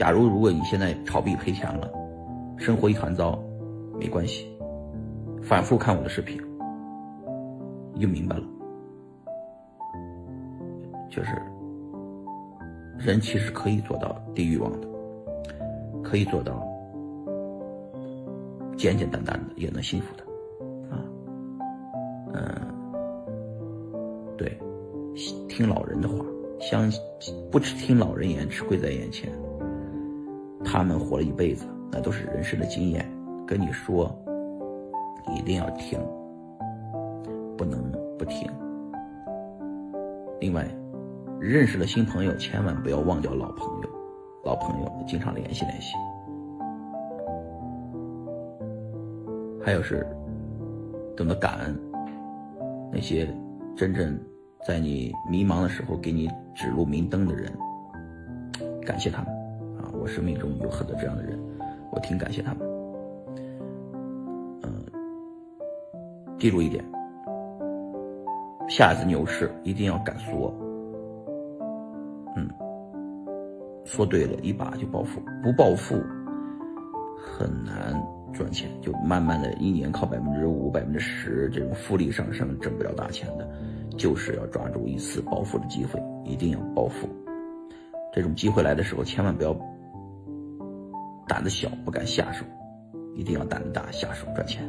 假如如果你现在炒币赔钱了，生活一团糟，没关系，反复看我的视频，你就明白了。就是人其实可以做到低欲望的，可以做到简简单单的也能幸福的，啊，嗯，对，听老人的话，相信不吃听老人言，吃亏在眼前。他们活了一辈子，那都是人生的经验，跟你说，一定要听，不能不听。另外。认识了新朋友，千万不要忘掉老朋友。老朋友经常联系联系。还有是，懂得感恩那些真正在你迷茫的时候给你指路明灯的人，感谢他们！我生命中有很多这样的人，我挺感谢他们。嗯，记住一点，下一次牛市一定要敢说。嗯，说对了，一把就暴富，不暴富很难赚钱，就慢慢的一年靠百分之五、百分之十这种复利上升挣不了大钱的，就是要抓住一次暴富的机会，一定要暴富。这种机会来的时候，千万不要胆子小，不敢下手，一定要胆子大，下手赚钱。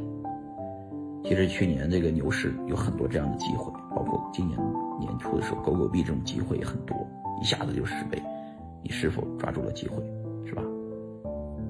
其实去年这个牛市有很多这样的机会，包括今年年初的时候，狗狗币这种机会也很多。一下子就十倍，你是否抓住了机会？